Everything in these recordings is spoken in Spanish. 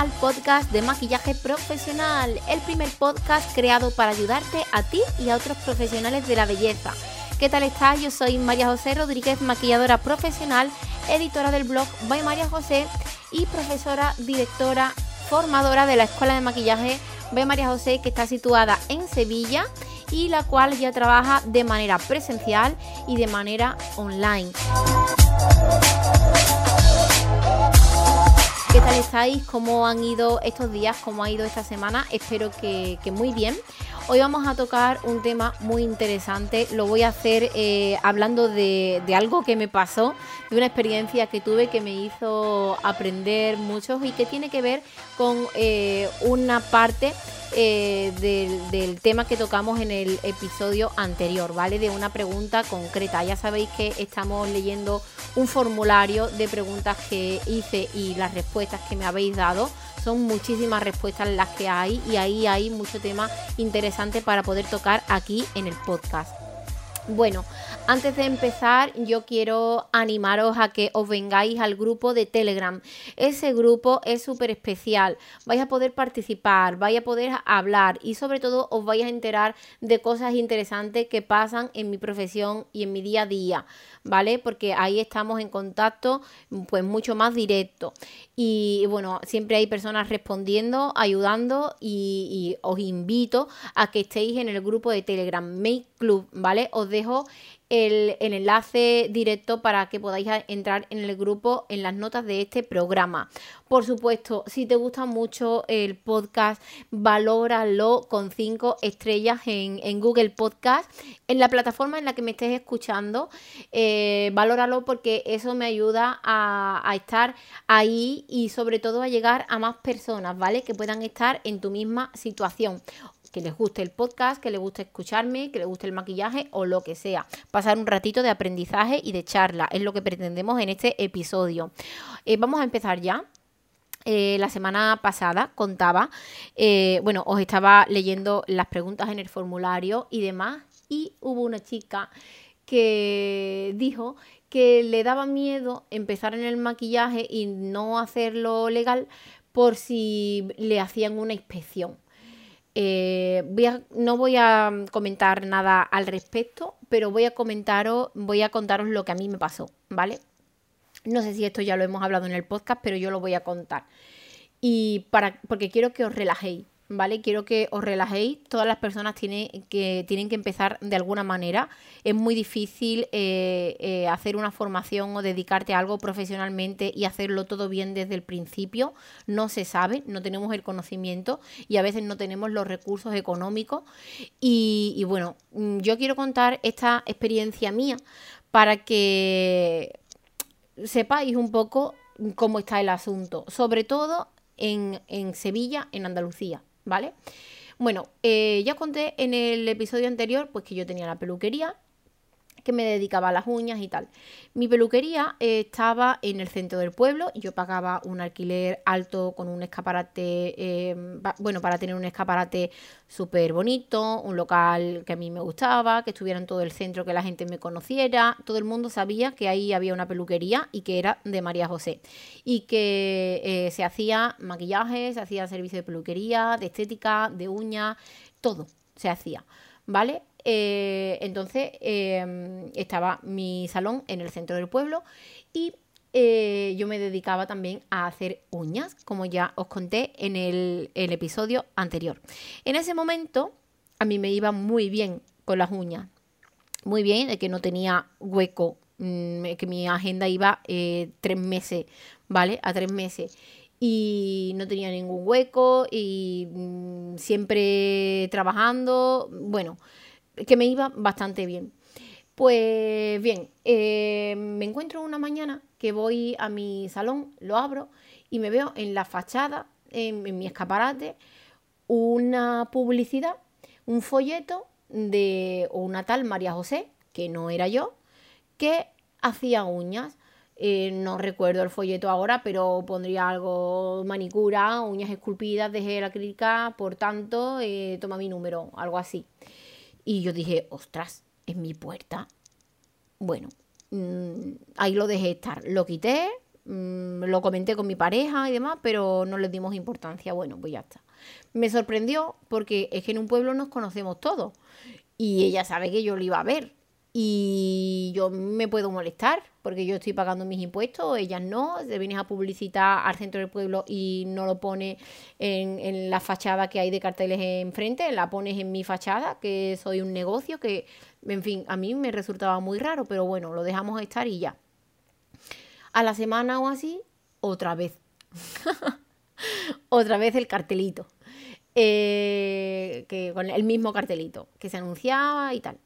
al podcast de maquillaje profesional, el primer podcast creado para ayudarte a ti y a otros profesionales de la belleza. ¿Qué tal estás? Yo soy María José Rodríguez, maquilladora profesional, editora del blog By María José y profesora, directora, formadora de la Escuela de Maquillaje By María José, que está situada en Sevilla y la cual ya trabaja de manera presencial y de manera online. ¿Qué tal estáis? ¿Cómo han ido estos días? ¿Cómo ha ido esta semana? Espero que, muy bien. Hoy vamos a tocar un tema muy interesante. Lo voy a hacer eh, hablando de, algo que me pasó, de una experiencia que tuve que me hizo aprender mucho y que tiene que ver con eh, una parte eh, del, tema que tocamos en el episodio anterior, ¿vale? De una pregunta concreta. Ya sabéis que estamos leyendo un formulario de preguntas que hice y las respuestas que me habéis dado. Son muchísimas respuestas las que hay y ahí hay mucho tema interesante para poder tocar aquí en el podcast. Bueno, antes de empezar, yo quiero animaros a que os vengáis al grupo de Telegram. Ese grupo es súper especial. Vais a poder participar, vais a poder hablar y sobre todo os vais a enterar de cosas interesantes que pasan en mi profesión y en mi día a día. ¿vale? Porque ahí estamos en contacto pues mucho más directo. Y bueno, siempre hay personas respondiendo, ayudando y, os invito a que estéis en el grupo de Telegram Make Club, ¿vale? Os dejo el, enlace directo para que podáis entrar en el grupo en las notas de este programa. Por supuesto, si te gusta mucho el podcast, valóralo con 5 estrellas en, Google Podcast, en la plataforma en la que me estés escuchando. Eh, valóralo porque eso me ayuda a, a estar ahí y sobre todo a llegar a más personas, ¿vale? Que puedan estar en tu misma situación que les guste el podcast, que les guste escucharme, que les guste el maquillaje o lo que sea. Pasar un ratito de aprendizaje y de charla es lo que pretendemos en este episodio. Eh, vamos a empezar ya. Eh, la semana pasada contaba, eh, bueno, os estaba leyendo las preguntas en el formulario y demás, y hubo una chica que dijo que le daba miedo empezar en el maquillaje y no hacerlo legal por si le hacían una inspección. Eh, no voy a comentar nada al respecto, pero voy a comentaros, voy a contaros lo que a mí me pasó, ¿vale? No sé si esto ya lo hemos hablado en el podcast, pero yo lo voy a contar. Y para, porque quiero que os relajéis, ¿vale? Quiero que os relajéis. Todas las personas tienen que, tienen que empezar de alguna manera. Es muy difícil eh, eh, hacer una formación o dedicarte a algo profesionalmente y hacerlo todo bien desde el principio. No se sabe, no tenemos el conocimiento y a veces no tenemos los recursos económicos. Y, y bueno, mm, yo quiero contar esta experiencia mía para que sepáis un poco cómo está el asunto, sobre todo en, en Sevilla, en Andalucía. ¿Vale? Bueno, eh, ya conté en el episodio anterior pues que yo tenía la peluquería que me dedicaba a las uñas y tal. Mi peluquería eh, estaba en el centro del pueblo yo pagaba un alquiler alto con un escaparate, eh, bueno, para tener un escaparate súper bonito, un local que a mí me gustaba, que estuviera en todo el centro, que la gente me conociera. Todo el mundo sabía que ahí había una peluquería y que era de María José. Y que eh, se hacía maquillaje, se hacía servicio de peluquería, de estética, de uñas, todo se hacía. ¿Vale? Eh, entonces em, estaba mi salón en el centro del pueblo y eh, yo me dedicaba también a hacer uñas, como ya os conté en el, episodio anterior. En ese momento a mí me iba muy bien con las uñas, muy bien, de que no tenía hueco, mm, que mi agenda iba eh, tres meses, ¿vale? A tres meses y no tenía ningún hueco y mm, siempre trabajando, bueno, que me iba bastante bien. Pues bien, eh, me encuentro una mañana que voy a mi salón, lo abro y me veo en la fachada, en, mi escaparate, una publicidad, un folleto de una tal María José, que no era yo, que hacía uñas. Eh, no recuerdo el folleto ahora, pero pondría algo manicura, uñas esculpidas de gel acrílica, por tanto, eh, toma mi número, algo así. Y yo dije, ostras, en mi puerta. Bueno, mm, ahí lo dejé estar. Lo quité, mm, lo comenté con mi pareja y demás, pero no les dimos importancia. Bueno, pues ya está. Me sorprendió porque es que en un pueblo nos conocemos todos y ella sabe que yo lo iba a ver y yo me puedo molestar porque yo estoy pagando mis impuestos, ellas no, se vienes a publicitar al centro del pueblo y no lo pone en, la fachada que hay de carteles enfrente, la pones en mi fachada, que soy un negocio, que, en fin, a mí me resultaba muy raro, pero bueno, lo dejamos estar y ya. A la semana o así, otra vez. otra vez el cartelito. Eh, que con el mismo cartelito que se anunciaba y tal.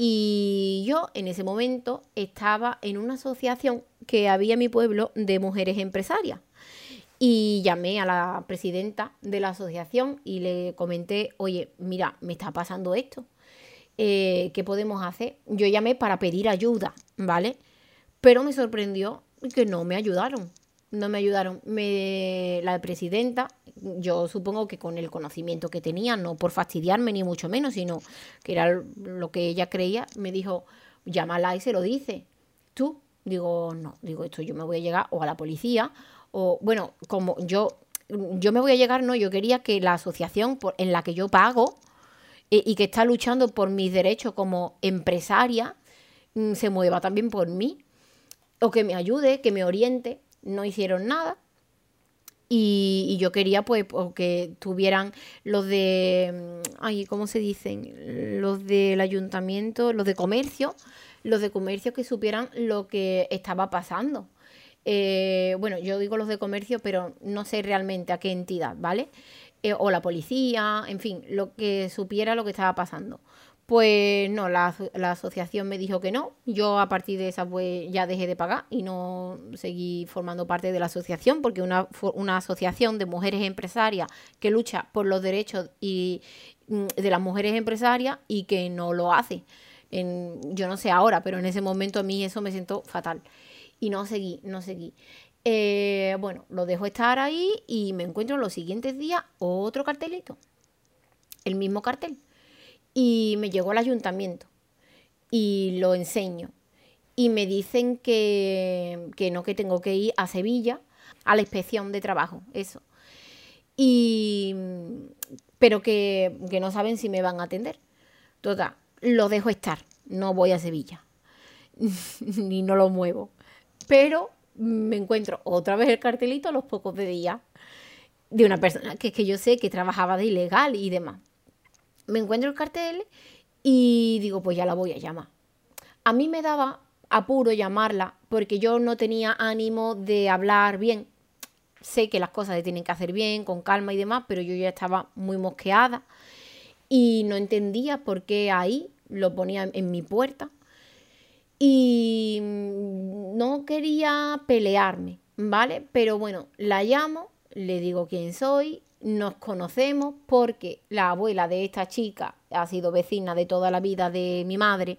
Y yo en ese momento estaba en una asociación que había en mi pueblo de mujeres empresarias. Y llamé a la presidenta de la asociación y le comenté, oye, mira, me está pasando esto. Eh, ¿Qué podemos hacer? Yo llamé para pedir ayuda, ¿vale? Pero me sorprendió que no me ayudaron no me ayudaron. Me, la presidenta, yo supongo que con el conocimiento que tenía, no por fastidiarme ni mucho menos, sino que era lo que ella creía, me dijo, llámala y se lo dice. ¿Tú? Digo, no, digo, esto yo me voy a llegar o a la policía, o bueno, como yo, yo me voy a llegar, no, yo quería que la asociación en la que yo pago eh, y que está luchando por mis derechos como empresaria, mm, se mueva también por mí, o que me ayude, que me oriente no hicieron nada. Y, yo quería pues, pues que tuvieran los de, mm, ay, ¿cómo se dicen? Los del ayuntamiento, los de comercio, los de comercio que supieran lo que estaba pasando. Eh, bueno, yo digo los de comercio, pero no sé realmente a qué entidad, ¿vale? Eh, o la policía, en fin, lo que supiera lo que estaba pasando. Pues no, la, asociación me dijo que no. Yo a partir de esa pues ya dejé de pagar y no seguí formando parte de la asociación porque una, una asociación de mujeres empresarias que lucha por los derechos y, mm, de las mujeres empresarias y que no lo hace. Yo no sé ahora, pero en ese momento a mí eso me sentó fatal. Y no seguí, no seguí. Eh, bueno, lo dejo estar ahí y me encuentro los siguientes días otro cartelito. El mismo cartel y me llegó al ayuntamiento y lo enseño. Y me dicen que, no, que tengo que ir a Sevilla, a la inspección de trabajo, eso. Y, pero que, que no saben si me van a atender. Total, lo dejo estar, no voy a Sevilla, ni no lo muevo. Pero me encuentro otra vez el cartelito a los pocos de días de una persona que es que yo sé que trabajaba de ilegal y demás me encuentro el cartel y digo, pues ya la voy a llamar. A mí me daba apuro llamarla porque yo no tenía ánimo de hablar bien. Sé que las cosas se tienen que hacer bien, con calma y demás, pero yo ya estaba muy mosqueada y no entendía por qué ahí lo ponía en mi puerta. Y no quería pelearme, ¿vale? Pero bueno, la llamo, le digo quién soy nos conocemos porque la abuela de esta chica ha sido vecina de toda la vida de mi madre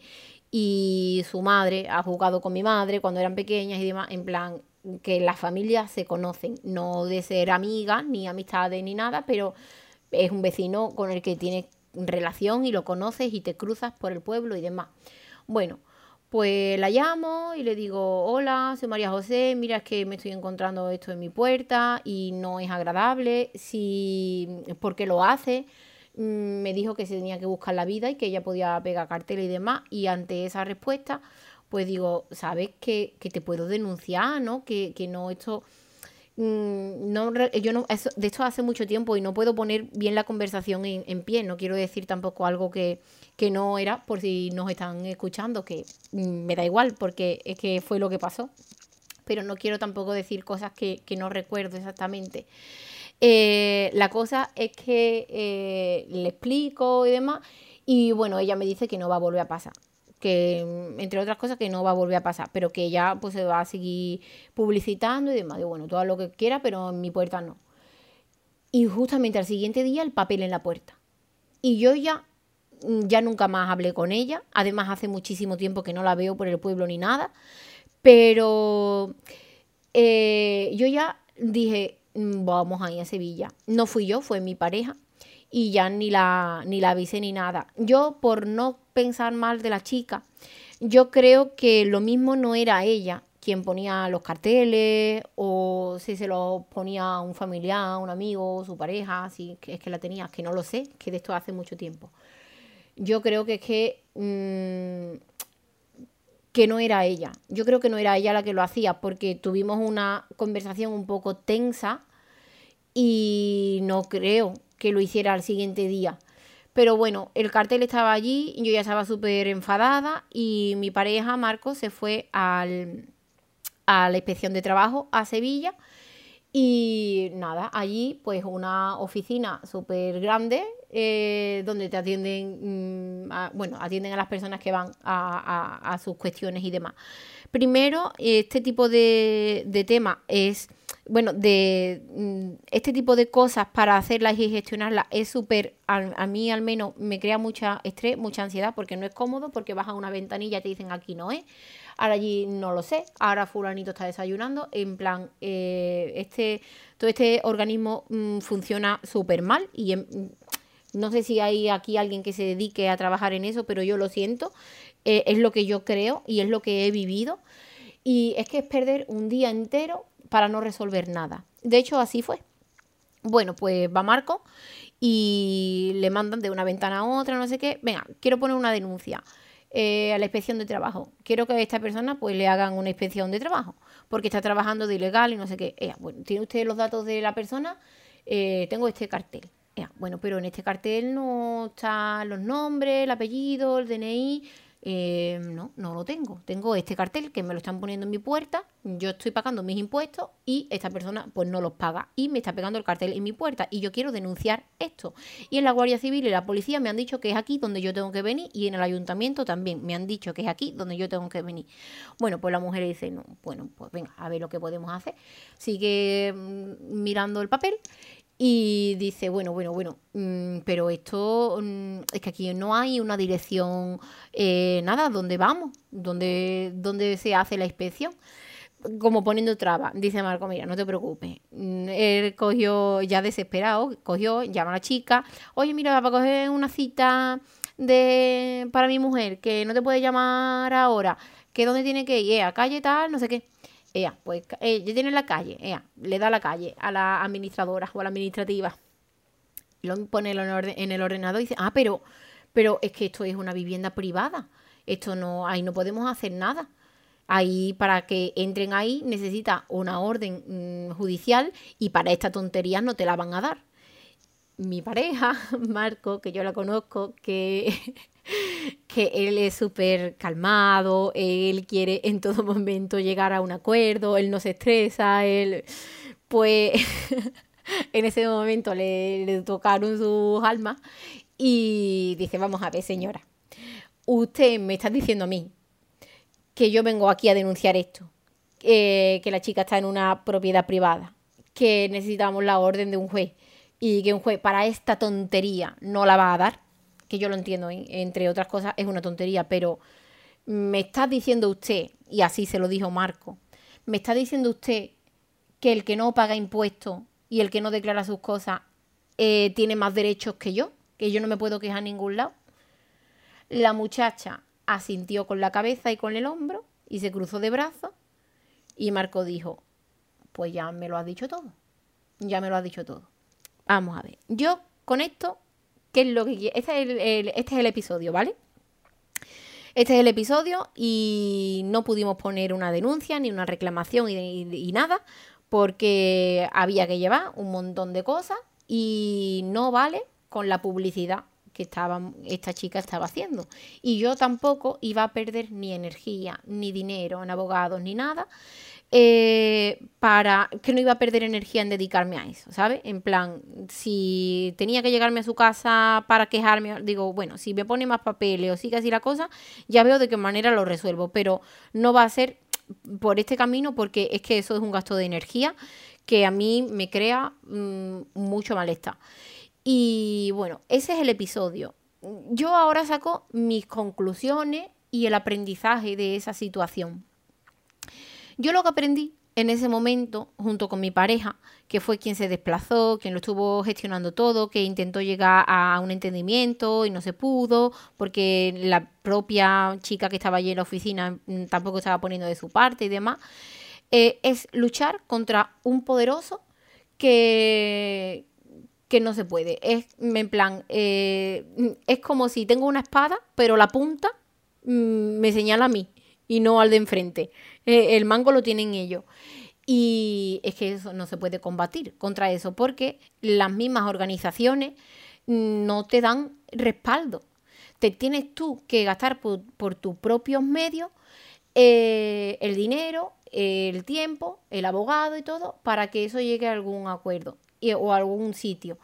y su madre ha jugado con mi madre cuando eran pequeñas y demás, en plan que las familias se conocen, no de ser amigas ni amistades ni nada, pero es un vecino con el que tienes relación y lo conoces y te cruzas por el pueblo y demás. Bueno, pues la llamo y le digo, hola, soy María José, mira es que me estoy encontrando esto en mi puerta y no es agradable, si, ¿por qué lo hace? Mm, me dijo que se tenía que buscar la vida y que ella podía pegar cartel y demás y ante esa respuesta pues digo, ¿sabes que, que te puedo denunciar, no? Que, que no esto... Mm, no, yo no, de esto hace mucho tiempo y no puedo poner bien la conversación en, pie, no quiero decir tampoco algo que, que no era, por si nos están escuchando, que mm, me da igual, porque es que fue lo que pasó. Pero no quiero tampoco decir cosas que, no recuerdo exactamente. Eh, la cosa es que eh, le explico y demás, y bueno, ella me dice que no va a volver a pasar. Que, mm, entre otras cosas, que no va a volver a pasar, pero que ella pues se va a seguir publicitando y demás. Y bueno, todo lo que quiera, pero en mi puerta no. Y justamente al siguiente día el papel en la puerta. Y yo ya Mm, ya nunca más hablé con ella. Además, hace muchísimo tiempo que no la veo por el pueblo ni nada. Pero eh, yo ya dije, mm, vamos a ir a Sevilla. No fui yo, fue mi pareja. Y ya ni la, ni la avisé ni nada. Yo, por no pensar mal de la chica, yo creo que lo mismo no era ella quien ponía los carteles o si se los ponía un familiar, un amigo, su pareja, si es que la tenía, que no lo sé, que de esto hace mucho tiempo. Yo creo que es que mm, que no era ella. Yo creo que no era ella la que lo hacía porque tuvimos una conversación un poco tensa y no creo que lo hiciera al siguiente día. Pero bueno, el cartel estaba allí, yo ya estaba súper enfadada y mi pareja, Marco, se fue al, a la inspección de trabajo a Sevilla. Y nada, allí pues una oficina súper grande eh, donde te atienden, mm, bueno, atienden a las personas que van a, sus cuestiones y demás. Primero, este tipo de, de tema es bueno, de mm, este tipo de cosas para hacerlas y gestionarlas es súper, a, mí al menos me crea mucha estrés, mucha ansiedad, porque no es cómodo, porque vas a una ventanilla y te dicen aquí no es, ahora allí no lo sé, ahora fulanito está desayunando, en plan, eh, este, todo este organismo mm, funciona súper mal y no sé si hay aquí alguien que se dedique a trabajar en eso, pero yo lo siento, eh, es lo que yo creo y es lo que he vivido. Y es que es perder un día entero para no resolver nada. De hecho, así fue. Bueno, pues va Marco y le mandan de una ventana a otra, no sé qué. Venga, quiero poner una denuncia eh, a la inspección de trabajo. Quiero que a esta persona pues le hagan una inspección de trabajo porque está trabajando de ilegal y no sé qué. bueno, ¿tiene usted los datos de la persona? Eh, tengo este cartel. bueno, pero en este cartel no están los nombres, el apellido, el DNI. Eh, no, no lo tengo. Tengo este cartel que me lo están poniendo en mi puerta, yo estoy pagando mis impuestos y esta persona pues no los paga y me está pegando el cartel en mi puerta y yo quiero denunciar esto. Y en la Guardia Civil y la policía me han dicho que es aquí donde yo tengo que venir y en el ayuntamiento también me han dicho que es aquí donde yo tengo que venir. Bueno, pues la mujer dice, no, bueno, pues venga, a ver lo que podemos hacer. Sigue mm, mirando el papel y dice, bueno, bueno, bueno, mm, pero esto mm, es que aquí no hay una dirección, eh, nada, ¿dónde vamos? ¿Dónde, ¿Dónde se hace la inspección? Como poniendo traba, dice Marco, mira, no te preocupes. Mm, él cogió, ya desesperado, cogió, llama a la chica, oye, mira, para coger una cita de para mi mujer, que no te puede llamar ahora, que dónde tiene que ir, a calle tal, no sé qué. Ella, pues, eh, tiene la calle, ella, le da la calle a la administradora o a la administrativa. Lo pone en el ordenador y dice, ah, pero, pero es que esto es una vivienda privada. Esto no, ahí no podemos hacer nada. Ahí, para que entren ahí, necesita una orden mm, judicial y para esta tontería no te la van a dar. Mi pareja, Marco, que yo la conozco, que que él es súper calmado, él quiere en todo momento llegar a un acuerdo, él no se estresa, él pues en ese momento le, tocaron sus almas y dice, vamos a ver señora, usted me está diciendo a mí que yo vengo aquí a denunciar esto, que la chica está en una propiedad privada, que necesitamos la orden de un juez y que un juez para esta tontería no la va a dar que yo lo entiendo, entre otras cosas, es una tontería, pero me está diciendo usted, y así se lo dijo Marco, me está diciendo usted que el que no paga impuestos y el que no declara sus cosas eh, tiene más derechos que yo, que yo no me puedo quejar a ningún lado. La muchacha asintió con la cabeza y con el hombro y se cruzó de brazos y Marco dijo, pues ya me lo has dicho todo, ya me lo has dicho todo. Vamos a ver, yo con esto ¿Qué es lo que Este es el, este es el episodio, ¿vale? Este es el episodio y no pudimos poner una denuncia ni una reclamación y, nada porque había que llevar un montón de cosas y no vale con la publicidad que estaba, esta chica estaba haciendo. Y yo tampoco iba a perder ni energía, ni dinero en abogados, ni nada. Eh, para que no iba a perder energía en dedicarme a eso, ¿sabes? En plan, si tenía que llegarme a su casa para quejarme, digo, bueno, si me pone más papeles o sigue así la cosa, ya veo de qué manera lo resuelvo, pero no va a ser por este camino porque es que eso es un gasto de energía que a mí me crea mm, mucho malestar. Y bueno, ese es el episodio. Yo ahora saco mis conclusiones y el aprendizaje de esa situación. Yo lo que aprendí en ese momento, junto con mi pareja, que fue quien se desplazó, quien lo estuvo gestionando todo, que intentó llegar a un entendimiento y no se pudo, porque la propia chica que estaba allí en la oficina mm, tampoco estaba poniendo de su parte y demás, eh, es luchar contra un poderoso que, que no se puede. Es en plan, eh, es como si tengo una espada, pero la punta mm, me señala a mí y no al de enfrente. Eh, el mango lo tienen ellos. Y es que eso no se puede combatir contra eso porque las mismas organizaciones no te dan respaldo. Te tienes tú que gastar por, tus propios medios eh, el dinero, el tiempo, el abogado y todo para que eso llegue a algún acuerdo o algún sitio.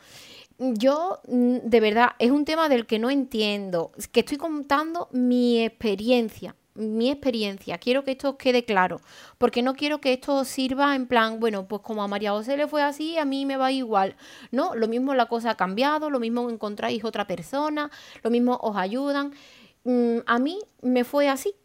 Yo, mm, de verdad, es un tema del que no entiendo, que estoy contando mi experiencia, mi experiencia. Quiero que esto quede claro, porque no quiero que esto sirva en plan, bueno, pues como a María José le fue así, a mí me va igual. No, lo mismo la cosa ha cambiado, lo mismo encontráis otra persona, lo mismo os ayudan. Mm, a mí me fue así.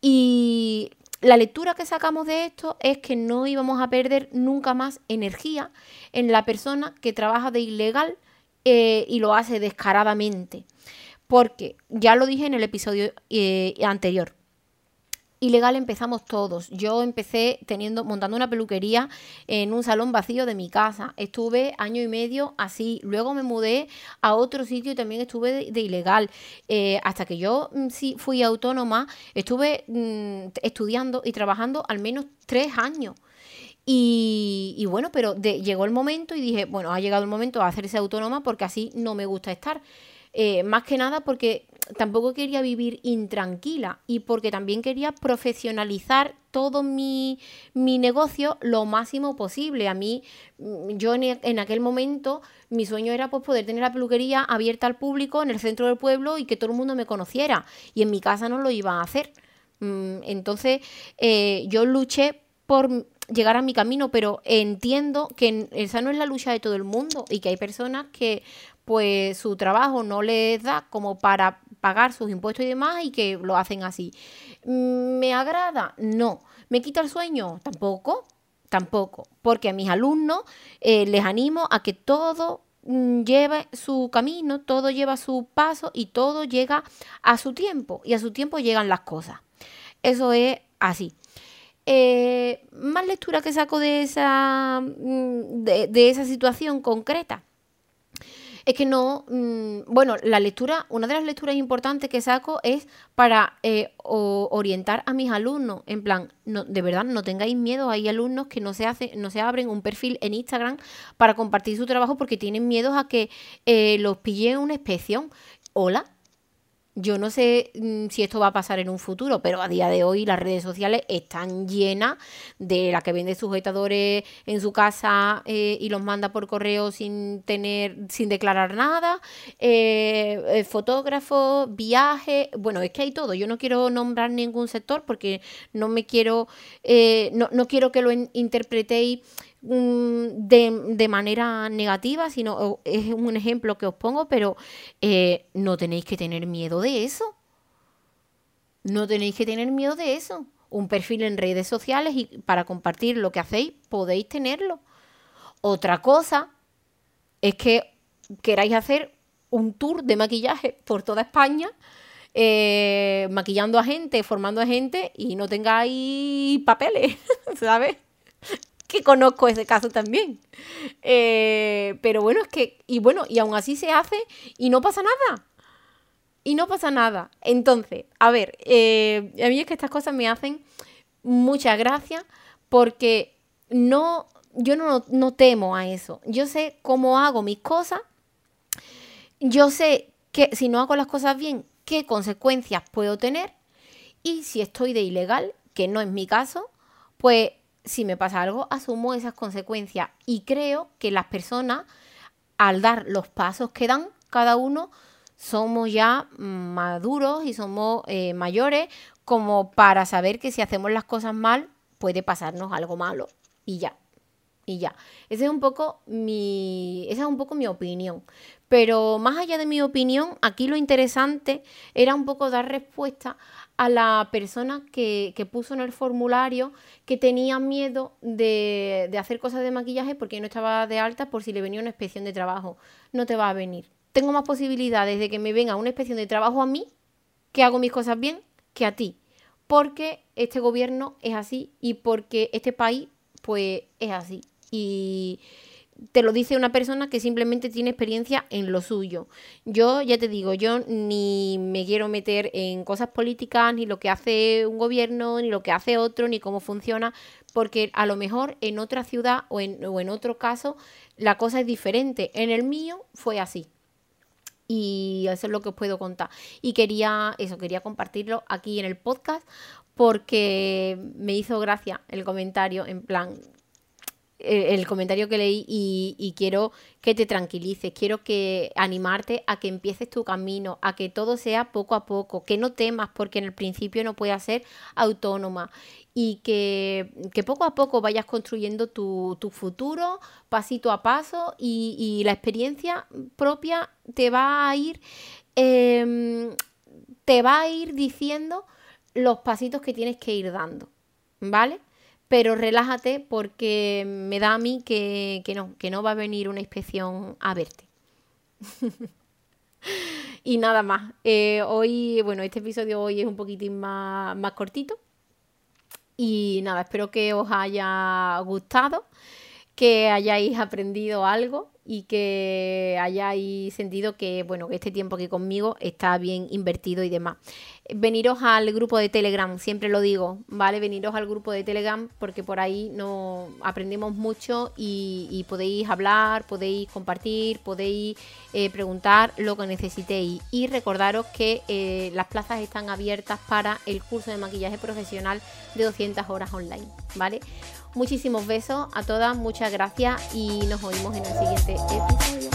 Y la lectura que sacamos de esto es que no íbamos a perder nunca más energía en la persona que trabaja de ilegal eh, y lo hace descaradamente. Porque ya lo dije en el episodio eh, anterior, ilegal empezamos todos. Yo empecé teniendo, montando una peluquería en un salón vacío de mi casa. Estuve año y medio así. Luego me mudé a otro sitio y también estuve de, ilegal. Eh, hasta que yo mm, sí fui autónoma, estuve mm, estudiando y trabajando al menos tres años. Y, bueno, pero llegó el momento y dije, bueno, ha llegado el momento de hacerse autónoma porque así no me gusta estar. Eh, más que nada porque tampoco quería vivir intranquila y porque también quería profesionalizar todo mi, negocio lo máximo posible. A mí, mm, yo en, aquel momento, mi sueño era pues, poder tener la peluquería abierta al público en el centro del pueblo y que todo el mundo me conociera. Y en mi casa no lo iba a hacer. Mm, entonces, eh, yo luché por llegar a mi camino, pero entiendo que esa no es la lucha de todo el mundo y que hay personas que pues su trabajo no les da como para pagar sus impuestos y demás y que lo hacen así. ¿Me agrada? No. ¿Me quita el sueño? Tampoco. Tampoco. Porque a mis alumnos eh, les animo a que todo mm, lleve su camino, todo lleva su paso y todo llega a su tiempo. Y a su tiempo llegan las cosas. Eso es así. Eh, más lectura que saco de esa, mm, de esa situación concreta es que no, mm, bueno, la lectura, una de las lecturas importantes que saco es para eh, orientar a mis alumnos, en plan, no, de verdad, no tengáis miedo, hay alumnos que no se, hace, no se abren un perfil en Instagram para compartir su trabajo porque tienen miedo a que eh, los pille una inspección. Hola, yo no sé mm, si esto va a pasar en un futuro, pero a día de hoy las redes sociales están llenas de la que vende sujetadores en su casa eh, y los manda por correo sin tener, sin declarar nada, eh, eh, fotógrafos, viajes, bueno, es que hay todo. Yo no quiero nombrar ningún sector porque no me quiero, no, no quiero que lo interpretéis de, manera negativa, sino es un ejemplo que os pongo, pero eh, no tenéis que tener miedo de eso. No tenéis que tener miedo de eso. Un perfil en redes sociales y para compartir lo que hacéis podéis tenerlo. Otra cosa es que queráis hacer un tour de maquillaje por toda España, eh, maquillando a gente, formando a gente y no tengáis papeles, ¿sabes? Que conozco ese caso también. Eh, pero bueno, es que, y bueno, y aún así se hace y no pasa nada. Y no pasa nada. Entonces, a ver, eh, a mí es que estas cosas me hacen mucha gracia porque no, yo no, no temo a eso. Yo sé cómo hago mis cosas. Yo sé que si no hago las cosas bien, qué consecuencias puedo tener. Y si estoy de ilegal, que no es mi caso, pues si me pasa algo, asumo esas consecuencias y creo que las personas, al dar los pasos que dan cada uno, somos ya maduros y somos eh, mayores como para saber que si hacemos las cosas mal, puede pasarnos algo malo y ya. Y ya. Esa es un poco mi. Esa es un poco mi opinión. Pero más allá de mi opinión, aquí lo interesante era un poco dar respuesta a la persona que, puso en el formulario que tenía miedo de, de, hacer cosas de maquillaje porque no estaba de alta por si le venía una inspección de trabajo. No te va a venir. Tengo más posibilidades de que me venga una inspección de trabajo a mí, que hago mis cosas bien, que a ti. Porque este gobierno es así y porque este país pues es así. Y te lo dice una persona que simplemente tiene experiencia en lo suyo. Yo ya te digo, yo ni me quiero meter en cosas políticas, ni lo que hace un gobierno, ni lo que hace otro, ni cómo funciona, porque a lo mejor en otra ciudad o en, otro caso la cosa es diferente. En el mío fue así. Y eso es lo que os puedo contar. Y quería, eso, quería compartirlo aquí en el podcast porque me hizo gracia el comentario en plan, el comentario que leí y, quiero que te tranquilices, quiero que animarte a que empieces tu camino, a que todo sea poco a poco, que no temas porque en el principio no puedas ser autónoma y que, poco a poco vayas construyendo tu, futuro pasito a paso y, la experiencia propia te va a ir, em, te va a ir diciendo los pasitos que tienes que ir dando, ¿vale? Pero relájate porque me da a mí que, no, que no va a venir una inspección a verte. y nada más. Eh, hoy, bueno, este episodio hoy es un poquitín más, más cortito. Y nada, espero que os haya gustado, que hayáis aprendido algo y que hayáis sentido que, bueno, que este tiempo aquí conmigo está bien invertido y demás. Veniros al grupo de Telegram, siempre lo digo, ¿vale? Veniros al grupo de Telegram porque por ahí no aprendemos mucho y, podéis hablar, podéis compartir, podéis eh, preguntar lo que necesitéis. Y recordaros que eh, las plazas están abiertas para el curso de maquillaje profesional de 200 horas online, ¿vale? Muchísimos besos a todas, muchas gracias y nos oímos en el siguiente episodio.